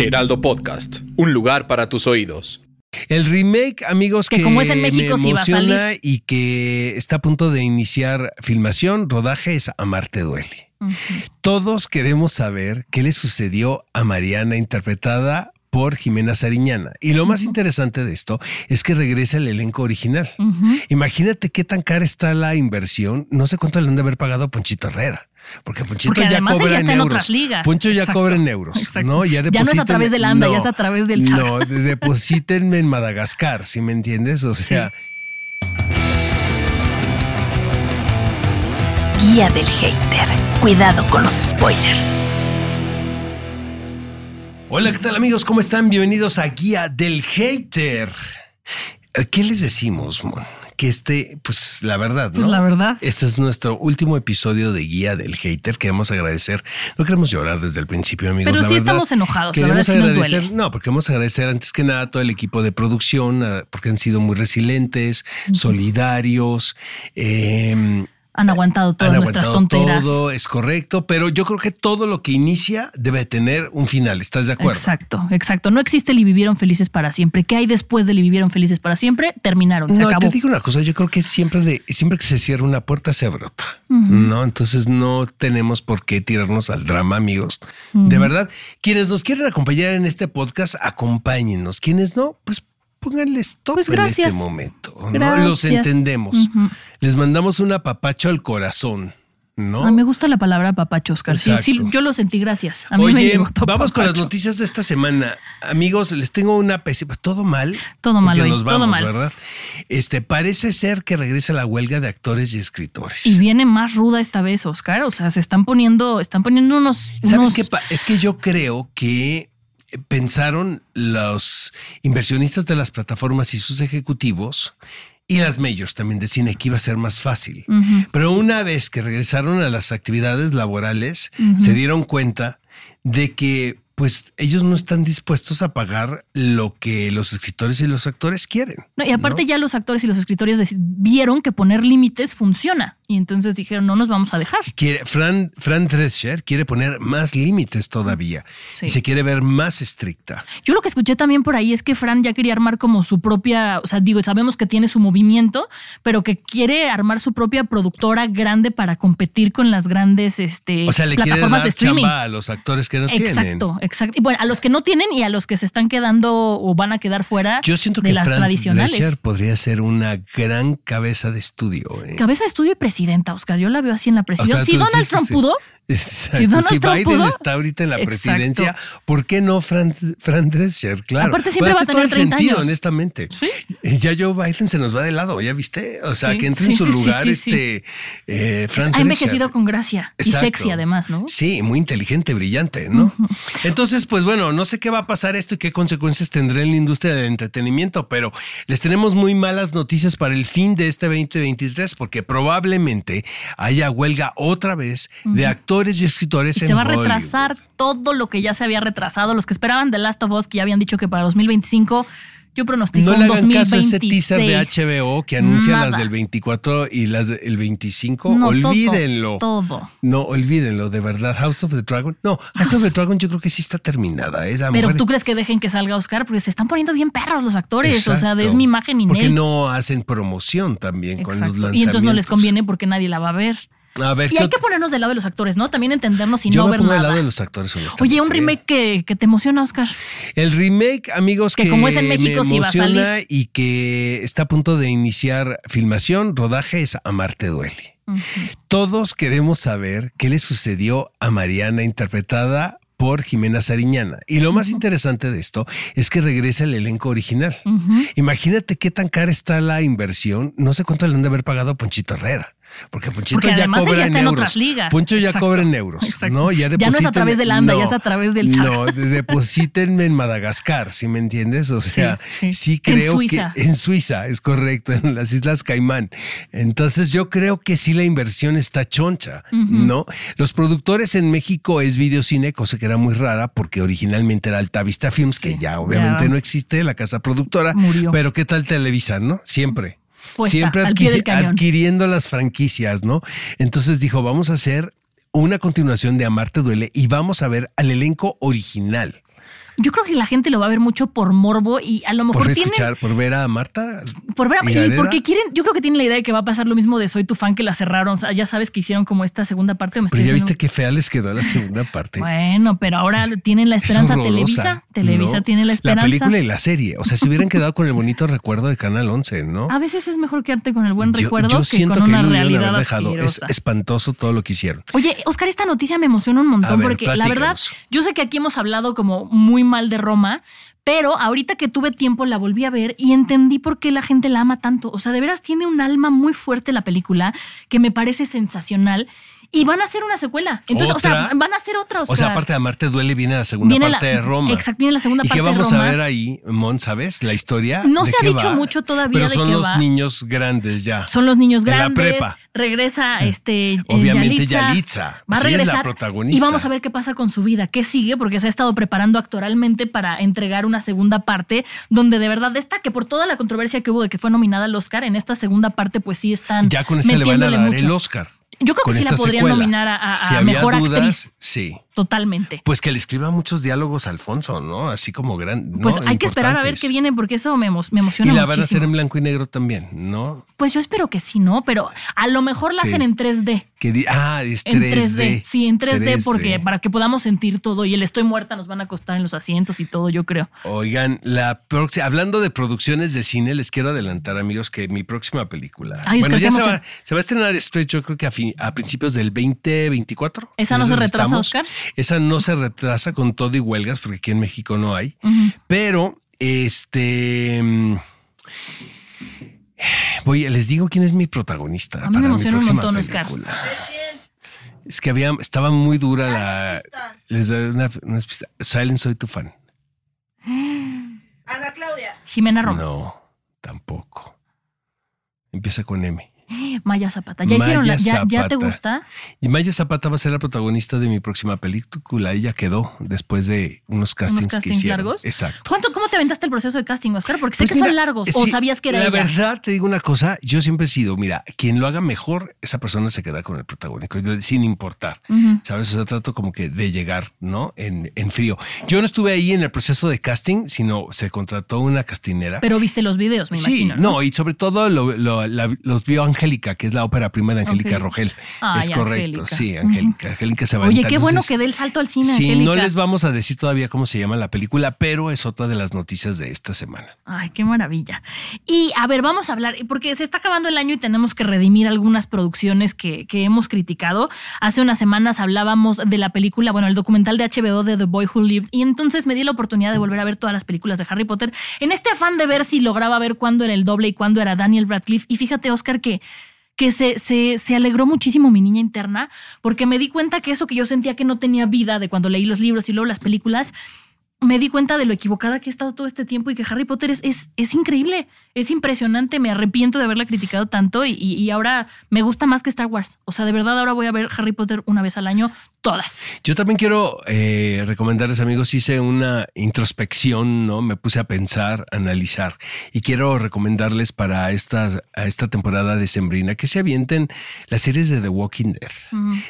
Heraldo Podcast, un lugar para tus oídos. El remake, amigos, Que que, como es en México, me sí va a salir. emociona y que está a punto de iniciar filmación, rodaje es Amarte duele. Todos queremos saber qué le sucedió a Mariana interpretada por Jimena Sariñana. Y lo más interesante de esto es que regresa el elenco original. Imagínate qué tan cara está la inversión. No sé cuánto le han de haber pagado a Ponchito Herrera. Porque Ponchito Porque ya además cobra en está en euros. otras ligas. Poncho ya Exacto. cobra en euros. Exacto. ¿no? Ya, Ya no es a deposítenme- través del ANDA, ya es a través del SAR. No, de- deposítenme en Madagascar, si me entiendes? O sea, Guía del hater. Cuidado con los spoilers. Hola, ¿qué tal amigos? ¿Cómo están? Bienvenidos a Guía del Hater. ¿Qué les decimos, Mon? Que este, pues la verdad, ¿no? Pues, la verdad. Este es nuestro último episodio de Guía del Hater. Queremos agradecer. No queremos llorar desde el principio, amigos. Pero la sí verdad. estamos enojados, la Queremos verdad sí nos agradecer, no, porque queremos agradecer antes que nada a todo el equipo de producción, porque han sido muy resilientes, solidarios. eh, Han aguantado todas han nuestras aguantado tonteras. Todo es correcto, pero yo creo que todo lo que inicia debe tener un final. ¿Estás de acuerdo? Exacto, exacto. No existe el y vivieron felices para siempre. ¿Qué hay después del y vivieron felices para siempre? Terminaron, se No, acabó. te digo una cosa, yo creo que siempre de siempre que se cierra una puerta se abre otra, ¿no? Entonces no tenemos por qué tirarnos al drama, amigos. De verdad, quienes nos quieren acompañar en este podcast, acompáñennos. Quienes no, pues pónganle stop Pues en este momento. ¿no? Los entendemos. Les mandamos un apapacho al corazón, ¿no? Ay, me gusta la palabra papacho, Oscar. Sí, sí, yo lo sentí, gracias. A mí me Oye, llegó tu vamos con las noticias de esta semana. Amigos, les tengo una pésima. Todo mal. Todo mal hoy, nos todo vamos, mal. ¿verdad? Este, parece ser que regresa la huelga de actores y escritores. Y viene más ruda esta vez, Oscar. O sea, se están poniendo, están poniendo unos. ¿Sabes unos- qué? Es que yo creo que pensaron los inversionistas de las plataformas y sus ejecutivos y las majors también de cine que iba a ser más fácil. Pero una vez que regresaron a las actividades laborales, se dieron cuenta de que pues ellos no están dispuestos a pagar lo que los escritores y los actores quieren. No, y aparte ¿no? ya los actores y los escritores vieron que poner límites funciona. Y entonces dijeron, no nos vamos a dejar. Quiere, Fran, Fran Drescher quiere poner más límites todavía Sí. y se quiere ver más estricta. Yo lo que escuché también por ahí es que Fran ya quería armar como su propia, o sea, digo, sabemos que tiene su movimiento, pero que quiere armar su propia productora grande para competir con las grandes este, O sea, le quiere plataformas dar de streaming. a los actores que no tienen. Exacto, exacto. Y bueno, a los que no tienen y a los que se están quedando o van a quedar fuera Yo siento de que las Fran tradicionales. Drescher podría ser una gran cabeza de estudio. ¿eh? Cabeza de estudio y presidenta, Oscar. Yo la veo así en la O presidencia. sea, si Donald dices, Trump sí. pudo, Exacto. Si Donald si Trump Biden pudo, está ahorita en la exacto. presidencia, ¿por qué no Fran, Fran Drescher? Claro. Aparte siempre va a todo tener el 30 sentido, años. honestamente. Sí. Ya Joe Biden se nos va de lado, ¿ya viste? O sea, Sí, que entre sí, en su lugar este eh, Fran ha envejecido con gracia y sexy además, ¿no? Sí, muy inteligente, brillante, ¿no? Entonces, pues bueno, no sé qué va a pasar esto y qué consecuencias tendrá en la industria del entretenimiento, pero les tenemos muy malas noticias para el fin de este 2023 porque probablemente haya huelga otra vez de actores y escritores Y en se va a retrasar todo lo que ya se había retrasado. Los que esperaban The Last of Us, que ya habían dicho que para 2025, yo pronostico No un le hagan caso a 2026. ese teaser de HBO que anuncia las del 24 y las del 25. No, todo, olvídenlo. todo. No, olvídenlo, de verdad. House of the Dragon. No, House of the Dragon yo creo que sí está terminada. Esa Pero mujer- tú crees que dejen que salga Oscar, porque se están poniendo bien perros los actores. O sea, es mi imagen y Porque no hacen promoción también con los lanzamientos. Y entonces no les conviene porque nadie la va a ver. A ver, Y ¿qué hay que ponernos del lado de los actores, ¿no? También entendernos y yo no me ver pongo del nada. lado de los actores. Oye, un ¿eh? remake que, que te emociona, Oscar. El remake, amigos, que, Que como es en México, me sí va a salir. y que está a punto de iniciar filmación, rodaje es Amarte duele. Todos queremos saber qué le sucedió a Mariana interpretada por Jimena Sariñana. Y lo más interesante de esto es que regresa el elenco original. Imagínate qué tan cara está la inversión. No sé cuánto le han de haber pagado a Ponchito Herrera. Porque Ponchito Porque ya cobra en euros. otras ligas. Poncho ya Exacto. cobra en euros, Exacto. ¿no? Ya no es a través de la ANDA, ya no, es a través del SAR. No, de- deposítenme en Madagascar, ¿sí me entiendes? O sea, sí. creo que en Suiza, es correcto, en las Islas Caimán. Entonces yo creo que sí la inversión está choncha, ¿no? Los productores en México es Videocine, cosa que era muy rara porque originalmente era Altavista Films, que ya obviamente ya. no existe, la casa productora. Murió. Pero ¿qué tal Televisa, no? Siempre. Puesta, Siempre adquiriendo las franquicias, ¿no? Entonces dijo, vamos a hacer una continuación de Amarte Duele y vamos a ver al elenco original. Yo creo que la gente lo va a ver mucho por morbo y a lo mejor Por escuchar, por ver a Marta. por ver ¿Y y Gareda? porque quieren, yo creo que tienen la idea de que va a pasar lo mismo de Soy tu fan que la cerraron, o sea, ya sabes que hicieron como esta segunda parte. ¿o me Pero ya viste qué fea les quedó la segunda parte. Bueno, pero ahora tienen la Es esperanza horrorosa, Televisa, Televisa ¿no? tiene la esperanza. La película y la serie. O sea, se hubieran quedado con el bonito recuerdo de Canal 11, ¿no? A veces es mejor quedarte con el buen Yo- recuerdo yo que siento con que una realidad haber dejado. Es espantoso todo lo que hicieron. Oye, Oscar, esta noticia me emociona un A montón ver, porque la verdad, yo sé que aquí hemos hablado como muy mal de Roma, pero ahorita que tuve tiempo la volví a ver y entendí por qué la gente la ama tanto. O sea, de veras tiene un alma muy fuerte la película que me parece sensacional y van a hacer una secuela. Entonces, o sea, van a hacer otra. O sea, aparte de Amarte Duele, viene la segunda Viene parte la- de Roma. Exacto, viene la segunda ¿Y parte qué de vamos Roma. a ver ahí, Mon, sabes? La historia. No ¿De se ha qué dicho va? mucho todavía Pero de son qué los va. niños grandes ya. Son los niños En la grandes. prepa. Regresa este. eh, Obviamente Yalitza. Yalitza. Va a Sí, es la regresar. protagonista. Y vamos a ver qué pasa con su vida, qué sigue, porque se ha estado preparando actoralmente para entregar una segunda parte, donde de verdad está que por toda la controversia que hubo de que fue nominada al Oscar, en esta segunda parte, pues sí están. Ya con ese le van a dar mucho. el Oscar. Yo creo que sí la podrían secuela. nominar a, a- Si a había mejor dudas, actriz. sí. Totalmente. Pues que le escriba muchos diálogos a Alfonso, ¿no? Así como gran. ¿no? Pues hay que esperar a ver qué viene, porque eso me, emo- me emociona Y la van a hacer en blanco y negro también, ¿no? Pues yo espero que sí, ¿no? Pero a lo mejor la Sí. hacen en 3D. Que ah, es 3D. En 3D, sí, en 3D, 3D. porque para que podamos sentir todo y el estoy muerta nos van a costar en los asientos y todo, yo creo. Oigan, la próxima, hablando de producciones de cine, les quiero adelantar, amigos, que mi próxima película. Ay, bueno, ya se va, se va a estrenar Stretch, yo creo que a, fin- a principios del 2024. ¿Esa no se retrasa, Oscar? Esa no se retrasa con todo y huelgas, porque aquí en México no hay. Pero, este. Voy, les digo quién es mi protagonista. A mí me para mi emociona un montón, Oscar. película. Es que había, estaba muy dura la. Les doy una, una pista. Silent soy tu fan. Ana Claudia. Jimena Roma, No, tampoco. Empieza con M. Maya Zapata. ¿Ya Maya hicieron la, ya, ya te gusta? Y Maya Zapata va a ser la protagonista de mi próxima película. Ella quedó después de unos castings, que castings hicieron. largos? Exacto. ¿Cuánto, ¿Cómo te aventaste el proceso de casting, Oscar? Porque sé Pues que son largos. ¿O sí, sabías que era La ella? verdad, te digo una cosa. Yo siempre he sido, mira, quien lo haga mejor, esa persona se queda con el protagónico, sin importar. ¿Sabes? O sea, trato como que de llegar, ¿no? En, en frío. Yo no estuve ahí en el proceso de casting, sino se contrató una castinera. Pero viste los videos, me sí, imagino. no, y sobre todo lo- lo- la- los vio Angélica, que es la ópera prima de Angélica Ok. Rogel. Ay, es correcto, Angélica. sí, Angélica. Angélica se va a Oye, qué bueno Entonces, que dé el salto al cine, Sí, Angélica. no les vamos a decir todavía cómo se llama la película, pero es otra de las noticias de esta semana. Ay, qué maravilla. Y a ver, vamos a hablar, porque se está acabando el año y tenemos que redimir algunas producciones que, que hemos criticado. Hace unas semanas hablábamos de la película, bueno, el documental de HBO de The Boy Who Lived, y entonces me di la oportunidad de volver a ver todas las películas de Harry Potter en este afán de ver si lograba ver cuándo era el doble y cuándo era Daniel Radcliffe. Y fíjate, Oscar, que que se, se, se alegró muchísimo mi niña interna, porque me di cuenta que eso que yo sentía que no tenía vida de cuando leí los libros y luego las películas, me di cuenta de lo equivocada que he estado todo este tiempo y que Harry Potter es, es, es increíble, es impresionante, me arrepiento de haberla criticado tanto y, ahora me gusta más que Star Wars. O sea, de verdad ahora voy a ver Harry Potter una vez al año, todas. Yo también quiero eh, recomendarles, amigos, hice una introspección, ¿no? Me puse a pensar, a analizar y quiero recomendarles para esta, a esta temporada de Sembrina que se avienten las series de The Walking Dead.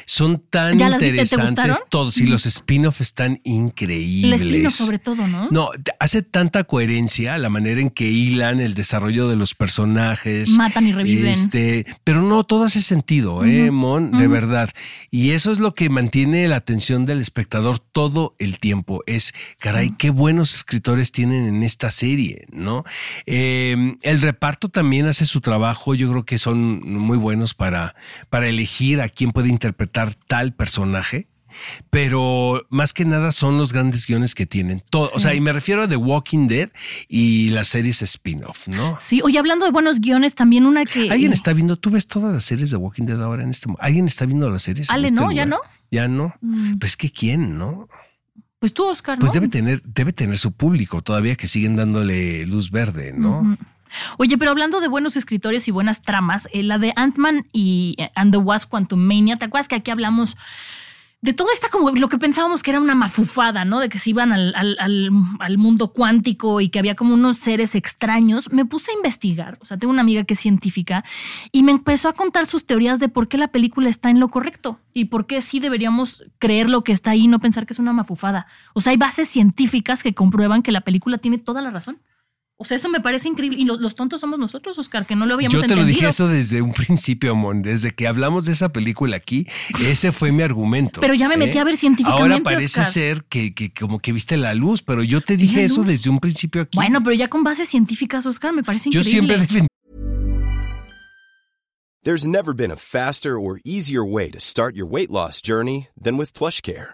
Son tan ¿Ya las viste? ¿Te interesantes todos y los spin-offs están El increíbles. espino sobre todo, ¿no? No, hace tanta coherencia la manera en que hilan el desarrollo de los personajes. Matan y reviven. Este, pero no todo hace sentido, ¿eh, Mon? De verdad. Y eso es lo que mantiene la atención del espectador todo el tiempo. Es, caray, qué buenos escritores tienen en esta serie, ¿no? Eh, el reparto también hace su trabajo. Yo creo que son muy buenos para, para elegir a quién puede interpretar tal personaje. Pero más que nada son los grandes guiones que tienen. Todo, O sea, y me refiero a The Walking Dead y las series spin-off, ¿no? Sí, oye, hablando de buenos guiones, también una que... ¿Alguien está viendo? ¿Tú ves todas las series de Walking Dead ahora en este momento? ¿Alguien está viendo las series? en Ale, este no, ya no. Ya no. Mm. Pues que quién, ¿no? Pues tú, Oscar, ¿no? Pues debe tener, debe tener su público todavía que siguen dándole luz verde, ¿no? Oye, pero hablando de buenos escritores y buenas tramas, eh, la de Ant-Man y eh, and the Wasp Quantumania, ¿te acuerdas que aquí hablamos de todo esta como lo que pensábamos que era una mafufada, ¿no? De que se iban al, al- al- al mundo cuántico y que había como unos seres extraños. Me puse a investigar, o sea, tengo una amiga que es científica y me empezó a contar sus teorías de por qué la película está en lo correcto y por qué sí deberíamos creer lo que está ahí y no pensar que es una mafufada. O sea, hay bases científicas que comprueban que la película tiene toda la razón. O sea, eso me parece increíble. Y lo- los, tontos somos nosotros, Oscar, que no lo habíamos Yo te lo dije eso desde un principio, Mon. Desde que hablamos de esa película aquí, ese fue mi argumento. Pero ya me metí ¿eh? a ver científicamente, Ahora parece Oscar. ser que, que como que viste la luz, pero yo te dije eso desde un principio aquí. Bueno, pero ya con bases científicas, Oscar, me parece yo increíble. siempre defendí There's never been a faster or easier way to start your weight loss journey than with PlushCare.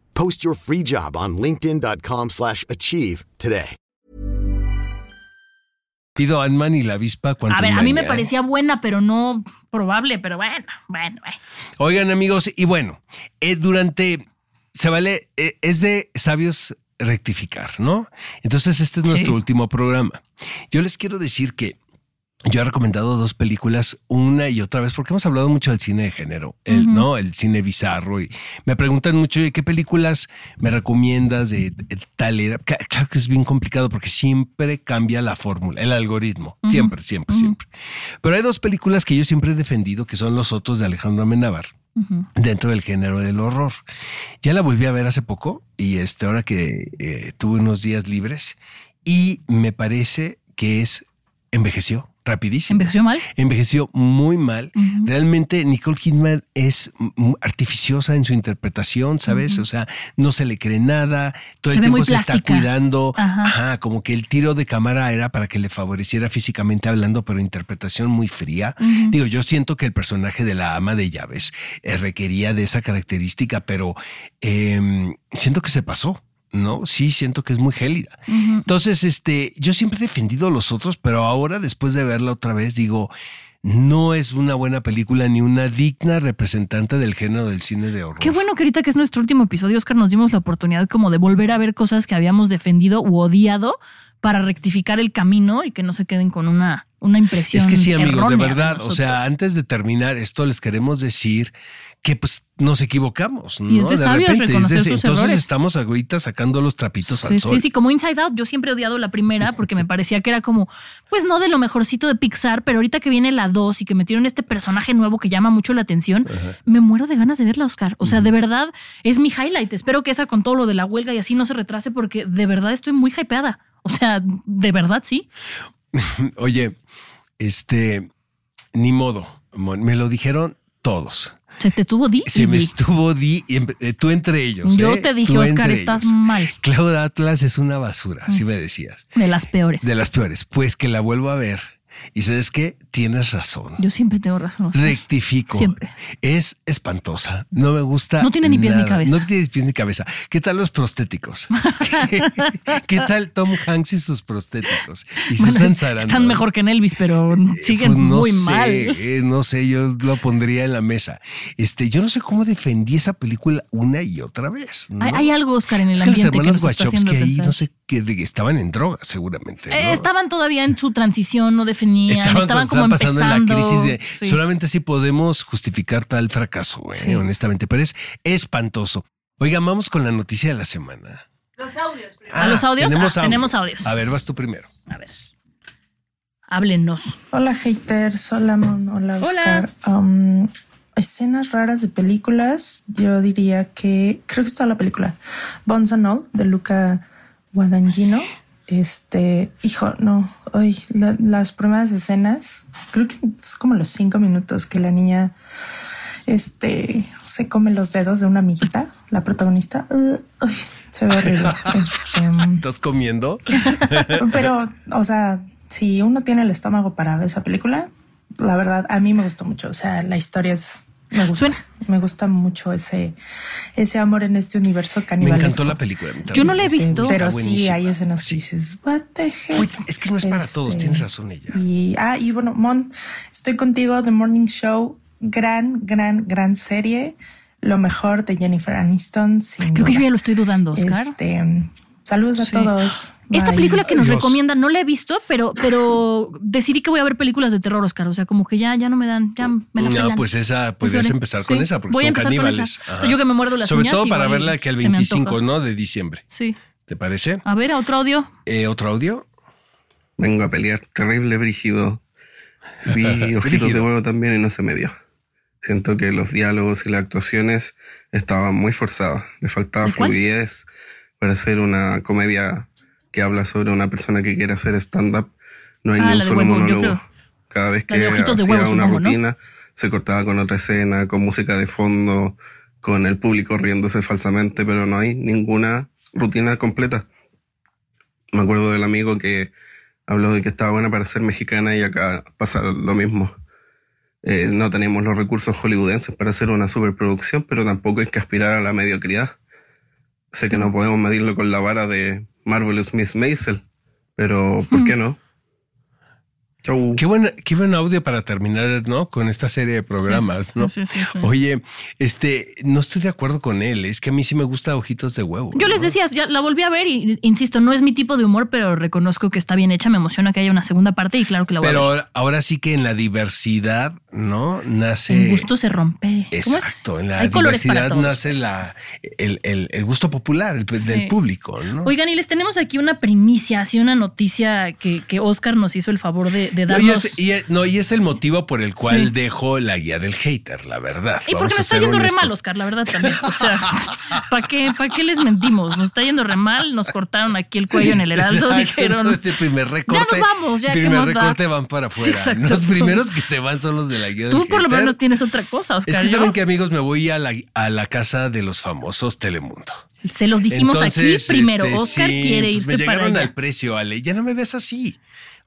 Post your free job on linkedin.com/achieve slash achieve today. Ant-Man y la avispa cuando A ver, a mí me parecía buena, pero no probable, pero bueno, bueno, bueno. Oigan, amigos, y bueno, eh, durante. Se vale, eh, es de sabios rectificar, ¿no? Entonces, este es Sí. nuestro último programa. Yo les quiero decir que yo he recomendado dos películas una y otra vez porque hemos hablado mucho del cine de género, el. ¿no? El cine bizarro. Y me preguntan mucho qué películas me recomiendas de, de tal era. Claro que es bien complicado porque siempre cambia la fórmula, el algoritmo. Siempre, siempre, siempre. Pero hay dos películas que yo siempre he defendido que son Los Otros de Alejandro Amenábar dentro del género del horror. Ya la volví a ver hace poco y este, ahora que eh, tuve unos días libres y me parece que es envejeció rapidísimo. ¿Envejeció mal? Envejeció muy mal. Realmente Nicole Kidman es artificiosa en su interpretación, ¿sabes? O sea, no se le cree nada, todo Se el tiempo se está cuidando. Ajá. Ajá, como que el tiro de cámara era para que le favoreciera físicamente hablando, pero interpretación muy fría. Digo, yo siento que el personaje de la ama de llaves eh, requería de esa característica, pero em, siento que se pasó. No, sí, siento que es muy gélida. Entonces, este, yo siempre he defendido a los otros, pero ahora, después de verla otra vez, digo, no es una buena película ni una digna representante del género del cine de horror. Qué bueno que ahorita que es nuestro último episodio, Oscar, nos dimos la oportunidad como de volver a ver cosas que habíamos defendido u odiado para rectificar el camino y que no se queden con una, una impresión. Es que sí, amigos, de verdad. o sea, antes de terminar esto, les queremos decir que pues nos equivocamos, ¿no? Y es de sabios reconocer es de- sus entonces errores. estamos ahorita sacando los trapitos Sí, al sol. sí, sí, como Inside Out, yo siempre he odiado la primera porque me parecía que era como, pues no de lo mejorcito de Pixar, pero ahorita que viene la 2 y que metieron este personaje nuevo que llama mucho la atención, me muero de ganas de verla, Oscar. O sea, de verdad es mi highlight. Espero que esa con todo lo de la huelga y así no se retrase porque de verdad estoy muy hypeada. O sea, de verdad sí. Oye, este, ni modo, me lo dijeron todos. Se te tuvo di. Se me estuvo di, y em- eh, tú entre ellos. Yo ¿eh? te dije, Oscar, estás ellos. mal. Cloud Atlas es una basura, así me decías. De las peores. De las peores. Pues que la vuelvo a ver. Y sabes qué? Tienes razón. Yo siempre tengo razón. Rectifico. Siempre. Es espantosa. No me gusta. No tiene ni pies ni cabeza. No tiene pies ni cabeza. ¿Qué tal los prostéticos? ¿Qué, qué tal Tom Hanks y sus prostéticos? Y Bueno, Susan Sarandon. están mejor que en Elvis, pero siguen Pues no muy sé, mal. eh, no sé, yo lo pondría en la mesa. Este, yo no sé cómo defendí esa película una y otra vez. ¿no? Hay, hay algo, Oscar, en el es que las ambiente que hermanas nos está Wachowski ahí no sé que de- estaban en droga, seguramente. ¿no? Eh, estaban todavía en su transición, no definían, estaban, cuando como estaban empezando. pasando la crisis de Sí. solamente así podemos justificar tal fracaso, güey, Sí. honestamente, pero es espantoso. Oigan, vamos con la noticia de la semana. ¿A los audios? Tenemos, Ah, audio. tenemos audios. A ver, vas tú primero. A ver. Háblenos. Hola haters, hola Mon, hola Hola. Oscar. Um, escenas raras de películas, yo diría que creo que está la película Bones and All de Luca Guadagnino. Este, hijo, no, hoy las primeras escenas, creo que es como los cinco minutos que la niña este se come los dedos de una amiguita, la protagonista. Uh, uy, se ve horrible. Este, ¿Estás comiendo? pero, o sea, si uno tiene el estómago para ver esa película, la verdad, a mí me gustó mucho. O sea, la historia es, me gusta. Suena- Me gusta mucho ese, ese amor en este universo Me canibalesco. encantó la película. Yo no la he Este, visto. Pero sí hay escenas que dices, what the heck? Pues, es que no es para Este, todos, tienes razón ella. Y, ah, y bueno, Mon, estoy contigo, The Morning Show, gran, gran, gran serie. Lo mejor de Jennifer Aniston, sin Creo que yo ya lo estoy dudando, Oscar. Este, saludos a Sí. todos. Esta Bye. película que nos Dios. recomiendan no la he visto, pero, pero decidí que voy a ver películas de terror, Oscar. O sea, como que ya, ya no me dan, ya me la No, pelan. pues esa, podrías veré. empezar Sí, con esa, porque voy a son empezar con caníbales. esa. O sea, yo que me muerdo las Sobre uñas, todo para verla que el se me 25, antoja. ¿no? De diciembre. Sí. ¿Te parece? A ver, a otro audio. Eh, ¿Otro audio? Vengo a pelear terrible, brígido. Vi ojitos de huevo también y no se me dio. Siento que los diálogos y las actuaciones estaban muy forzadas. Le faltaba ¿Y cuál? Para hacer una comedia que habla sobre una persona que quiere hacer stand-up. No hay Ah, ni un solo monólogo. creo. Cada vez que hacía una supongo, ¿no? rutina, se cortaba con otra escena, con música de fondo, con el público riéndose falsamente, pero no hay ninguna rutina completa. Me acuerdo del amigo que habló de que estaba buena para ser mexicana y acá pasa lo mismo. Eh, no tenemos los recursos hollywoodenses para hacer una superproducción, pero tampoco hay que aspirar a la mediocridad. Sé que no podemos medirlo con la vara de Marvelous Miss Maisel, pero ¿por qué no? Chau. Qué buen, qué buen audio para terminar, ¿no? Con esta serie de programas, ¿no? Sí, sí, sí. Oye, este, no estoy de acuerdo con él. Es que a mí sí me gusta Ojitos de Huevo. Yo les decía, ya la volví a ver y insisto, no es mi tipo de humor, pero reconozco que está bien hecha. Me emociona que haya una segunda parte y claro que la voy a ver. Pero ahora sí que en la diversidad, ¿no? Nace. El gusto se rompe. Exacto, en la diversidad nace la, el, el- el gusto popular el- Sí. del público, ¿no? Oigan, y les tenemos aquí una primicia, así una noticia que, que Oscar nos hizo el favor de, de No, darnos. y, es, y es- no, y es el motivo por el cual Sí. dejo la guía del hater, la verdad. Y Vamos porque nos está yendo re honestos. mal, Oscar, la verdad también. O sea, ¿para qué, ¿para qué les mentimos? Nos está yendo re mal, nos cortaron aquí el cuello en el heraldo, dijeron. Este primer recorte. nos vamos, ya, ¿qué Primer recorte van para afuera. Los primeros que se van son los de la guía del Tú por lo menos tienes otra cosa, Oscar. Es que yo- saben que amigos, me voy a la, a la casa de los famosos Telemundo. Se los dijimos Entonces, aquí primero. este, Oscar sí, quiere pues irse me para llegaron allá. al precio, Ale. Ya no me ves así.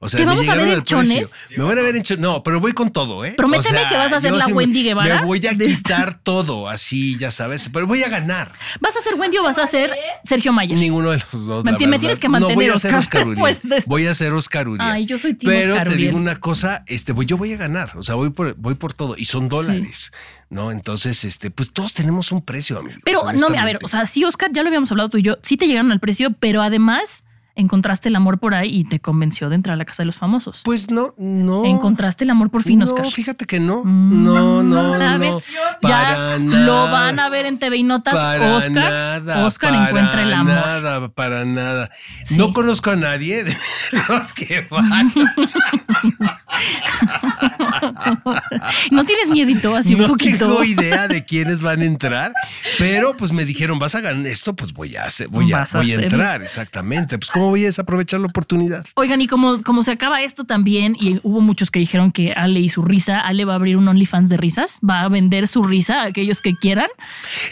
O sea, ¿Te me vamos a llegaron ver en chones? Me van a ver en chones. No, pero voy con todo, ¿eh? Prométeme que vas a hacer la me- Wendy Guevara Me voy a quitar todo, así, ya sabes. Pero voy a ganar. ¿Vas a ser Wendy o vas a ser Sergio Mayer? Ninguno de los dos. Me- me tienes que No, mantener, voy a ser Oscar, Uriel. Voy a ser Oscar Uriel. Ay, yo soy team Pero Oscar te digo una cosa, este, voy, yo voy a ganar. O sea, voy por, voy por todo. Y son dólares. ¿No? Entonces, este, pues todos tenemos un precio, amigos. Pero no, a ver, o sea, sí, Oscar, ya lo habíamos hablado tú y yo, sí te llegaron al precio, pero además encontraste el amor por ahí y te convenció de entrar a la casa de los famosos. Pues no, no. Encontraste el amor por fin, no, Oscar. fíjate que no. Mm, No, no, a ver, no. ya Para lo van a ver en TV y Notas. Para Oscar, nada, Oscar para encuentra el amor. Nada, para nada. Sí. No conozco a nadie de los que van. no tienes miedito, así un no poquito. tengo idea de quiénes van a entrar, pero pues me dijeron, vas a ganar esto, pues voy a hacer, voy a, a voy a hacerlo. entrar, exactamente. Pues cómo voy a desaprovechar la oportunidad. Oigan, y como, como se acaba esto también, y hubo muchos que dijeron que Ale y su risa, Ale va a abrir un OnlyFans de risas, va a vender su risa a aquellos que quieran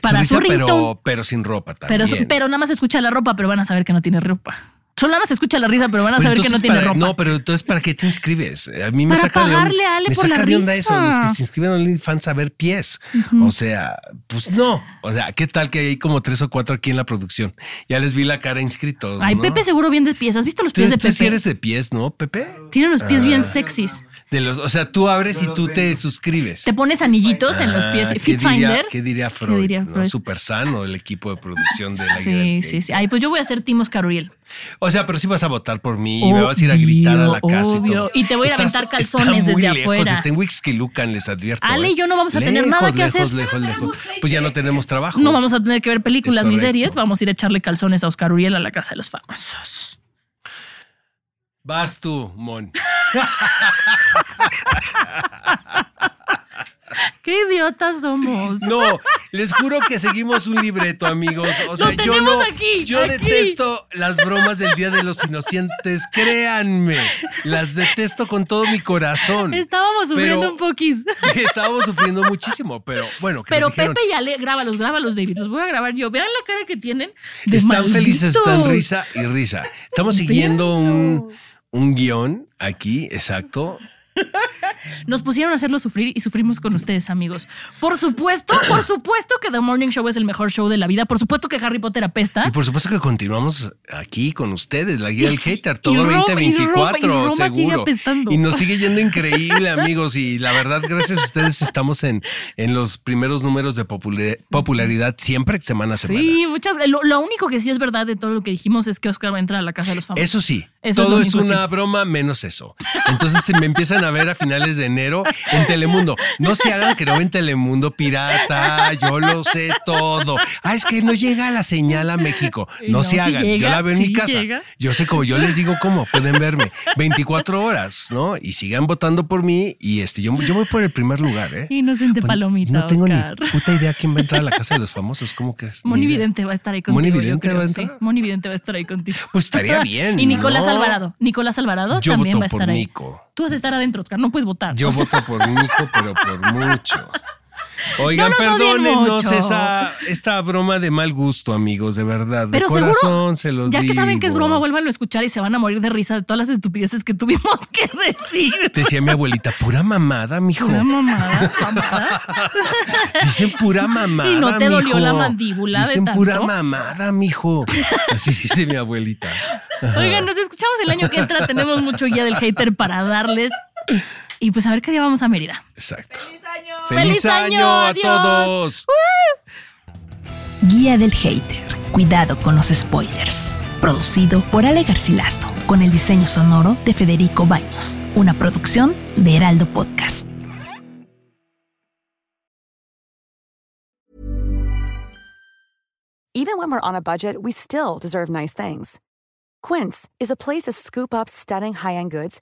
para su, risa, pero, pero sin ropa Pero, también. pero nada más escucha la ropa, pero van a saber que no tiene ropa. Solo nada más escucha la risa, pero van a saber que no tiene para- ropa. No, pero entonces, ¿para qué te inscribes? A mí me Para saca de onda. pagarle a Ale me por saca la de onda eso, los que se inscriben a OnlyFans a ver pies. O sea, pues no. O sea, ¿qué tal que hay como tres o cuatro aquí en la producción? Ya les vi la cara inscritos. Ay, ¿no? Pepe seguro bien de pies. ¿Has visto los pies de tú sí Pepe? eres de pies, ¿no, Pepe? Tiene unos pies bien Ah. sexys. De los, o sea, tú abres y tú te suscribes. Te pones anillitos en los pies. Ah, ¿qué Fit diría- Finder. ¿Qué diría Freud? diría ¿no? Freud? Súper sano el equipo de producción de la Sí, sí, sí. Ay, pues yo voy a ser Timo Scariel. O sea, pero sí vas a votar por mí y me vas a ir a gritar a la Obvio, casa y todo. Y te voy a ir a Estás- aventar está calzones muy desde lejos, afuera. Está en Wixquilucan, les advierto. Ale ¿eh? y yo no vamos a tener nada que lejos, hacer. Lejos, lejos, Pues ya no tenemos trabajo. No vamos a tener que ver películas ni series. Vamos a ir a echarle calzones a Oscar Uriel a la casa de los famosos. Vas tú, Mon. ¡Qué idiotas somos! No, les juro que seguimos un libreto, amigos. O sea, yo tenemos no. aquí, yo aquí. detesto las bromas del Día de los Inocentes. Créanme, las detesto con todo mi corazón. Estábamos sufriendo Pero- un poquis. Estábamos sufriendo muchísimo, pero bueno, que Pero Pepe y Ale, grábalos, grábalos, David. Los voy a grabar yo. Vean la cara que tienen. De están felices, están risa y risa. Estamos siguiendo un, un guion aquí, exacto. Nos pusieron a hacerlo sufrir y sufrimos con ustedes, amigos. Por supuesto, por supuesto que The Morning Show es el mejor show de la vida. Por supuesto que Harry Potter apesta. Y por supuesto que continuamos aquí con ustedes, la guía del hater, todo Roma- y 2024, Roma- y Roma seguro. Y nos sigue yendo increíble, amigos. Y la verdad, gracias a ustedes estamos en, en los primeros números de popula- popularidad siempre, semana a semana. Sí, muchas. Lo, lo único que sí es verdad de todo lo que dijimos es que Oscar va a entrar a la casa de los famosos. Eso sí, Eso todo es, una sí. broma menos eso. Entonces se me empiezan a ver a finales de enero en Telemundo. No se hagan que no ven Telemundo pirata, yo lo sé todo. Ah, es que no llega la señal a México. No, No, se sí hagan, yo llega, la veo en sí mi casa. llega. Yo sé cómo, yo les digo cómo, pueden verme. 24 horas, ¿no? Y sigan votando por mí y este, yo, yo voy por el primer lugar, ¿eh? Inocente Pues, palomita, No tengo Oscar. ni puta idea quién va a entrar a la casa de los famosos. ¿Cómo crees? Ni Moni. Vidente va a estar ahí contigo. ¿Moni Vidente va a sí. entrar? Moni Vidente va a estar ahí contigo. Pues estaría bien, Y Nicolás ¿no? Alvarado. Nicolás Alvarado Yo también voto va a estar por ahí. Nico. Tú vas a estar adentro, Oscar. No puedes votar. Yo voto por Nico, pero por mucho. Oigan, No perdónennos esa, esta broma de mal gusto, amigos, de verdad. Pero de seguro, corazón se los ya que saben que es broma, vuélvanlo a escuchar y se van a morir de risa de todas las estupideces que tuvimos que decir. Decía mi abuelita, pura mamada, mijo. Una mamada, mamada. Dicen pura mamada. Y no te dolió la mandíbula de Dicen tanto. pura mamada, mijo. Así dice mi abuelita. Oigan, nos escuchamos el año que entra. Tenemos mucho guía del hater para darles. Y pues a ver qué día vamos a Mérida. Exacto. ¡Feliz año! ¡Feliz año! a Adiós. todos! Guía del Hater. Cuidado con los spoilers. Producido por Ale Garcilaso, con el diseño sonoro de Federico Baños. Una producción de Heraldo Podcast. Even when we're on a budget, we still deserve nice things. Quince is a place to scoop up stunning high-end goods